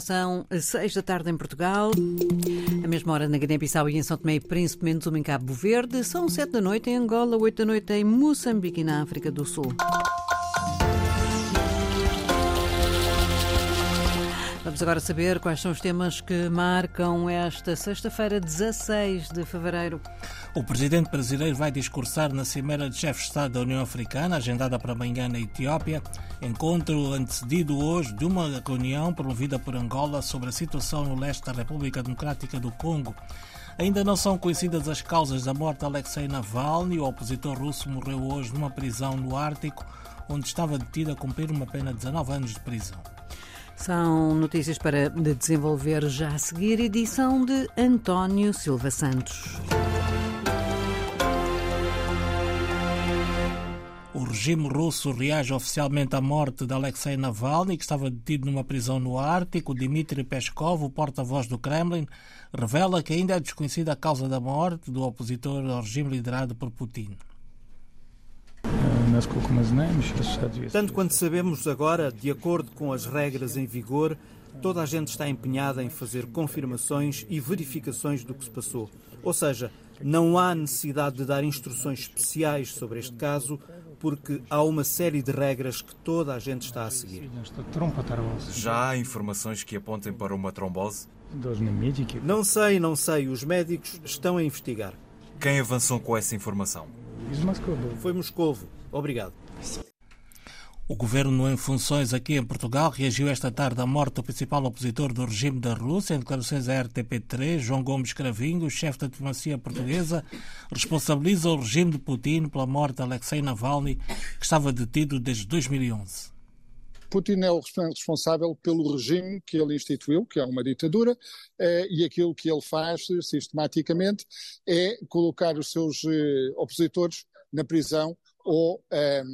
São seis da tarde em Portugal, a mesma hora na Guiné-Bissau e em São Tomé e Príncipe, menos uma em Cabo Verde. São sete da noite em Angola, oito da noite em Moçambique e na África do Sul. Vamos agora saber quais são os temas que marcam esta sexta-feira, 16 de fevereiro. O presidente brasileiro vai discursar na Cimeira de Chefes de Estado da União Africana, agendada para amanhã na Etiópia, encontro antecedido hoje de uma reunião promovida por Angola sobre a situação no leste da República Democrática do Congo. Ainda não são conhecidas as causas da morte de Alexei Navalny. O opositor russo morreu hoje numa prisão no Ártico, onde estava detido a cumprir uma pena de 19 anos de prisão. São notícias para desenvolver já a seguir, edição de António Silva Santos. O regime russo reage oficialmente à morte de Alexei Navalny, que estava detido numa prisão no Ártico. Dmitry Peskov, o porta-voz do Kremlin, revela que ainda é desconhecida a causa da morte do opositor ao regime liderado por Putin. Tanto quanto sabemos agora, de acordo com as regras em vigor, toda a gente está empenhada em fazer confirmações e verificações do que se passou. Ou seja, não há necessidade de dar instruções especiais sobre este caso, porque há uma série de regras que toda a gente está a seguir. Já há informações que apontem para uma trombose? Não sei, não sei. Os médicos estão a investigar. Quem avançou com essa informação? Foi Moscovo. Obrigado. O governo em funções aqui em Portugal reagiu esta tarde à morte do principal opositor do regime da Rússia. Em declarações à RTP3, João Gomes Cravinho, chefe da diplomacia portuguesa, responsabiliza o regime de Putin pela morte de Alexei Navalny, que estava detido desde 2011. Putin é o responsável pelo regime que ele instituiu, que é uma ditadura, e aquilo que ele faz sistematicamente é colocar os seus opositores na prisão ou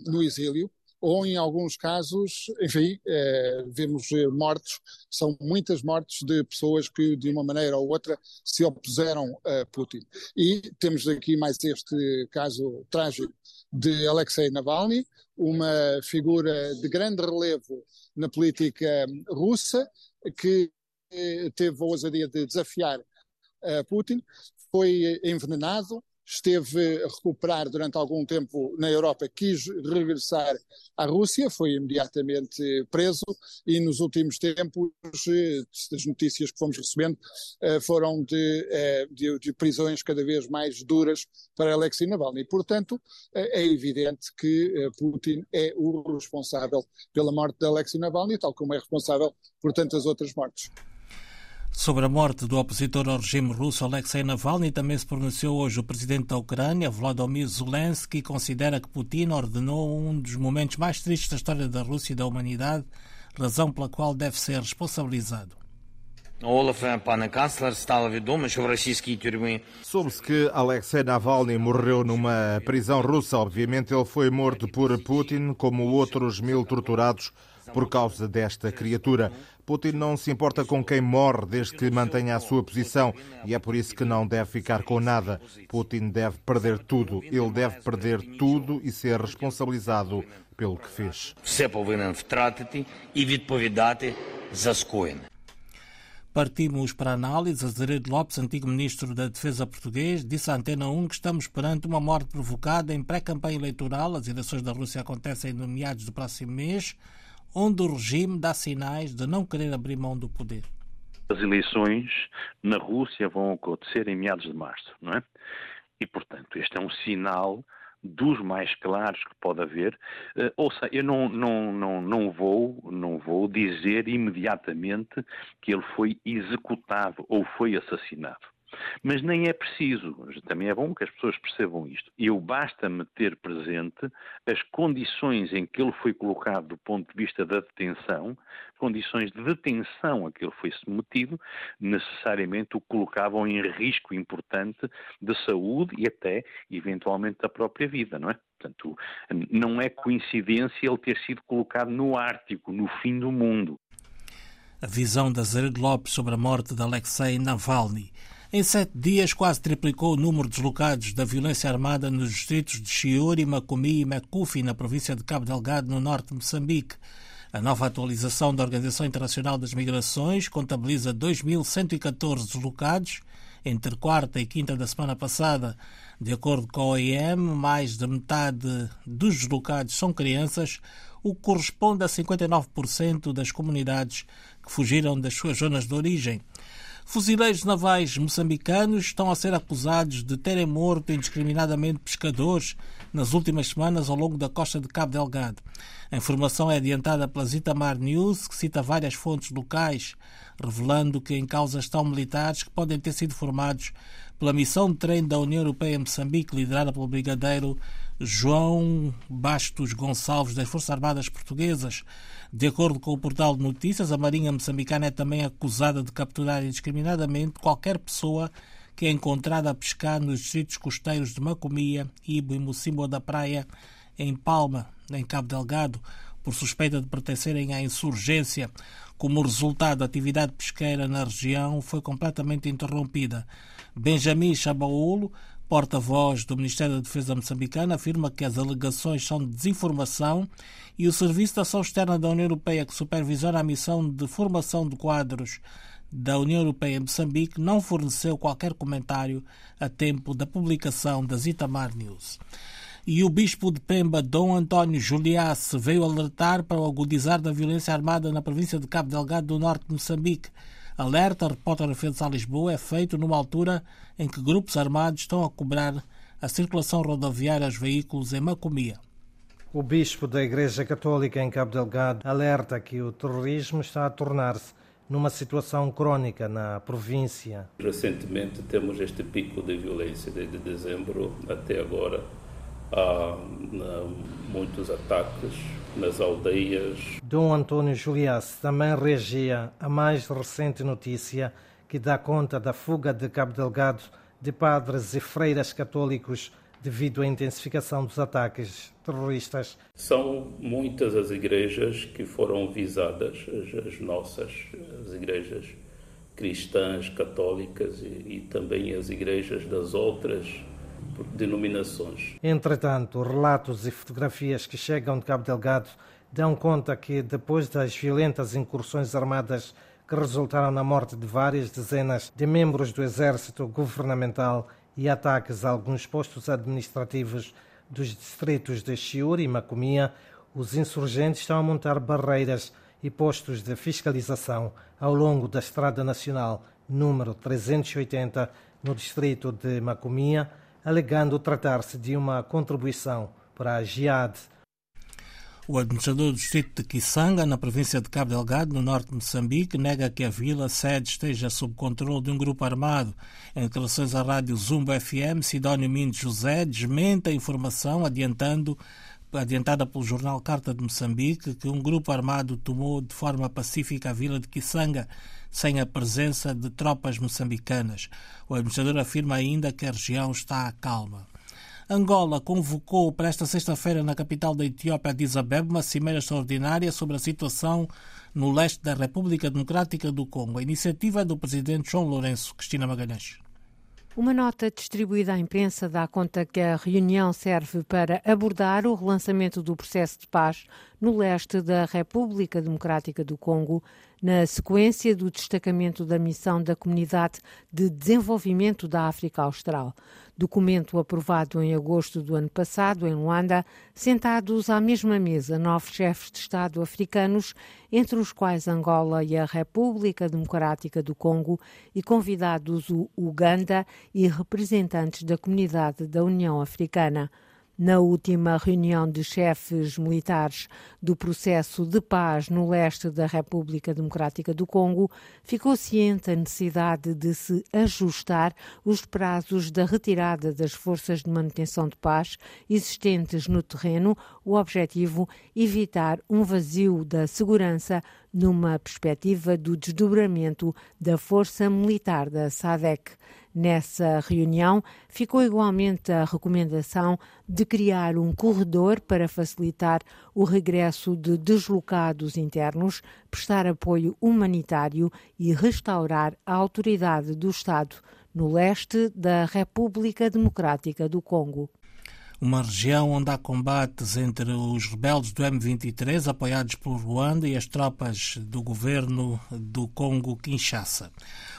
no exílio, ou em alguns casos, enfim, eh, vemos mortes, são muitas mortes de pessoas que de uma maneira ou outra se opuseram a Putin. E temos aqui mais este caso trágico de Alexei Navalny, uma figura de grande relevo na política russa, que teve a ousadia de desafiar Putin, foi envenenado, esteve a recuperar durante algum tempo na Europa, quis regressar à Rússia, foi imediatamente preso e nos últimos tempos as notícias que fomos recebendo foram de, de, de prisões cada vez mais duras para Alexei Navalny. Portanto, é evidente que Putin é o responsável pela morte de Alexei Navalny, tal como é responsável por tantas outras mortes. Sobre a morte do opositor ao regime russo Alexei Navalny, também se pronunciou hoje o presidente da Ucrânia, Volodymyr Zelensky, considera que Putin ordenou um dos momentos mais tristes da história da Rússia e da humanidade, razão pela qual deve ser responsabilizado. Soube-se que Alexei Navalny morreu numa prisão russa. Obviamente, ele foi morto por Putin, como outros mil torturados por causa desta criatura. Putin não se importa com quem morre desde que mantenha a sua posição e é por isso que não deve ficar com nada. Putin deve perder tudo. Ele deve perder tudo e ser responsabilizado pelo que fez. Partimos para a análise. Azeredo Lopes, antigo ministro da Defesa português, disse à Antena 1 que estamos perante uma morte provocada em pré-campanha eleitoral. As eleições da Rússia acontecem no meados do próximo mês, onde o regime dá sinais de não querer abrir mão do poder. As eleições na Rússia vão acontecer em meados de março, não é? E, portanto, este é um sinal dos mais claros que pode haver. Uh, ou seja, eu não, não, não, não, vou, não vou dizer imediatamente que ele foi executado ou foi assassinado. Mas nem é preciso, também é bom que as pessoas percebam isto. Eu basta-me ter presente as condições em que ele foi colocado do ponto de vista da detenção, condições de detenção a que ele foi submetido, necessariamente o colocavam em risco importante de saúde e até, eventualmente, da própria vida, não é? Portanto, não é coincidência ele ter sido colocado no Ártico, no fim do mundo. A visão da Zared Lopes sobre a morte de Alexei Navalny. Em sete dias, quase triplicou o número de deslocados da violência armada nos distritos de Chiuri, Macumi e Mecufi, na província de Cabo Delgado, no norte de Moçambique. A nova atualização da Organização Internacional das Migrações contabiliza 2.114 deslocados entre quarta e quinta da semana passada. De acordo com a OIM, mais da metade dos deslocados são crianças, o que corresponde a 59% das comunidades que fugiram das suas zonas de origem. Fuzileiros navais moçambicanos estão a ser acusados de terem morto indiscriminadamente pescadores nas últimas semanas ao longo da costa de Cabo Delgado. A informação é adiantada pela Zitamar News, que cita várias fontes locais, revelando que em causa estão militares que podem ter sido formados pela missão de treino da União Europeia em Moçambique, liderada pelo brigadeiro João Bastos Gonçalves das Forças Armadas Portuguesas. De acordo com o portal de notícias, a Marinha Moçambicana é também acusada de capturar indiscriminadamente qualquer pessoa que é encontrada a pescar nos distritos costeiros de Macomia, Ibo e Mocimbo da Praia, em Palma, em Cabo Delgado, por suspeita de pertencerem à insurgência. Como resultado, a atividade pesqueira na região foi completamente interrompida. Benjamin Chabaolo, porta-voz do Ministério da Defesa moçambicana, afirma que as alegações são de desinformação e o Serviço de Ação Externa da União Europeia, que supervisiona a missão de formação de quadros da União Europeia em Moçambique, não forneceu qualquer comentário a tempo da publicação das Itamar News. E o bispo de Pemba, Dom António Juliace, veio alertar para o agudizar da violência armada na província de Cabo Delgado do norte de Moçambique. Alerta, repórter a Lisboa, é feito numa altura em que grupos armados estão a cobrar a circulação rodoviária aos veículos em Macomia. O bispo da Igreja Católica em Cabo Delgado alerta que o terrorismo está a tornar-se numa situação crónica na província. Recentemente temos este pico de violência desde dezembro até agora. Há muitos ataques nas aldeias. Dom António Julias também reagia à mais recente notícia que dá conta da fuga de Cabo Delgado de padres e freiras católicos devido à intensificação dos ataques terroristas. São muitas as igrejas que foram visadas, as, as nossas, as igrejas cristãs, católicas e, e também as igrejas das outras denominações. Entretanto, relatos e fotografias que chegam de Cabo Delgado dão conta que, depois das violentas incursões armadas que resultaram na morte de várias dezenas de membros do exército governamental e ataques a alguns postos administrativos dos distritos de Chiur e Macomia, os insurgentes estão a montar barreiras e postos de fiscalização ao longo da Estrada Nacional número 380 no distrito de Macomia, alegando tratar-se de uma contribuição para a Jihad. O administrador do distrito de Kisanga, na província de Cabo Delgado, no norte de Moçambique, nega que a vila sede esteja sob controle de um grupo armado. Em declarações à rádio Zumba FM, Sidónio Mendes José desmente a informação adiantando adiantada pelo jornal Carta de Moçambique, que um grupo armado tomou de forma pacífica a vila de Kisanga, sem a presença de tropas moçambicanas. O administrador afirma ainda que a região está calma. Angola convocou para esta sexta-feira na capital da Etiópia, Addis Abeba, uma cimeira extraordinária sobre a situação no leste da República Democrática do Congo. A iniciativa é do presidente João Lourenço. Cristina Magalhães. Uma nota distribuída à imprensa dá conta que a reunião serve para abordar o relançamento do processo de paz no leste da República Democrática do Congo, na sequência do destacamento da missão da Comunidade de Desenvolvimento da África Austral. Documento aprovado em agosto do ano passado em Luanda, sentados à mesma mesa nove chefes de Estado africanos, entre os quais Angola e a República Democrática do Congo, e convidados o Uganda e representantes da comunidade da União Africana. Na última reunião de chefes militares do processo de paz no leste da República Democrática do Congo, ficou ciente a necessidade de se ajustar os prazos da retirada das forças de manutenção de paz existentes no terreno, o objetivo evitar um vazio da segurança numa perspectiva do desdobramento da força militar da SADEC. Nessa reunião, ficou igualmente a recomendação de criar um corredor para facilitar o regresso de deslocados internos, prestar apoio humanitário e restaurar a autoridade do Estado no leste da República Democrática do Congo. Uma região onde há combates entre os rebeldes do M23, apoiados por Ruanda, e as tropas do governo do Congo-Kinshasa.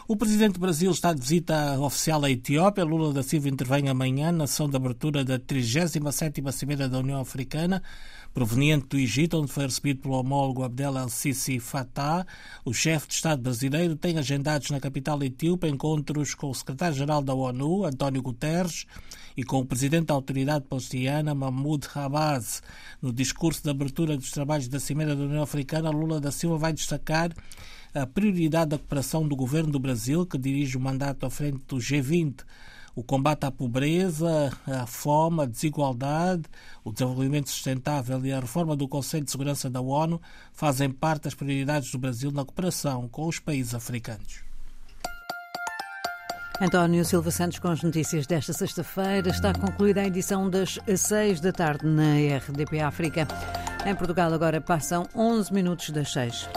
O presidente do Brasil está de visita oficial à Etiópia. Lula da Silva intervém amanhã na sessão de abertura da 37ª Cimeira da União Africana, proveniente do Egito, onde foi recebido pelo homólogo Abdel El-Sisi Fattah. O chefe de Estado brasileiro tem agendados na capital etíope encontros com o secretário-geral da ONU, António Guterres, e com o presidente da autoridade palestiniana, Mahmoud Abbas. No discurso de abertura dos trabalhos da Cimeira da União Africana, Lula da Silva vai destacar a prioridade da cooperação do governo do Brasil, que dirige o mandato à frente do G20 o combate à pobreza, à fome, à desigualdade, o desenvolvimento sustentável e a reforma do Conselho de Segurança da ONU fazem parte das prioridades do Brasil na cooperação com os países africanos. António Silva Santos com as notícias desta sexta-feira. Está concluída a edição das seis da tarde na RDP África. Em Portugal agora passam 11 minutos das seis.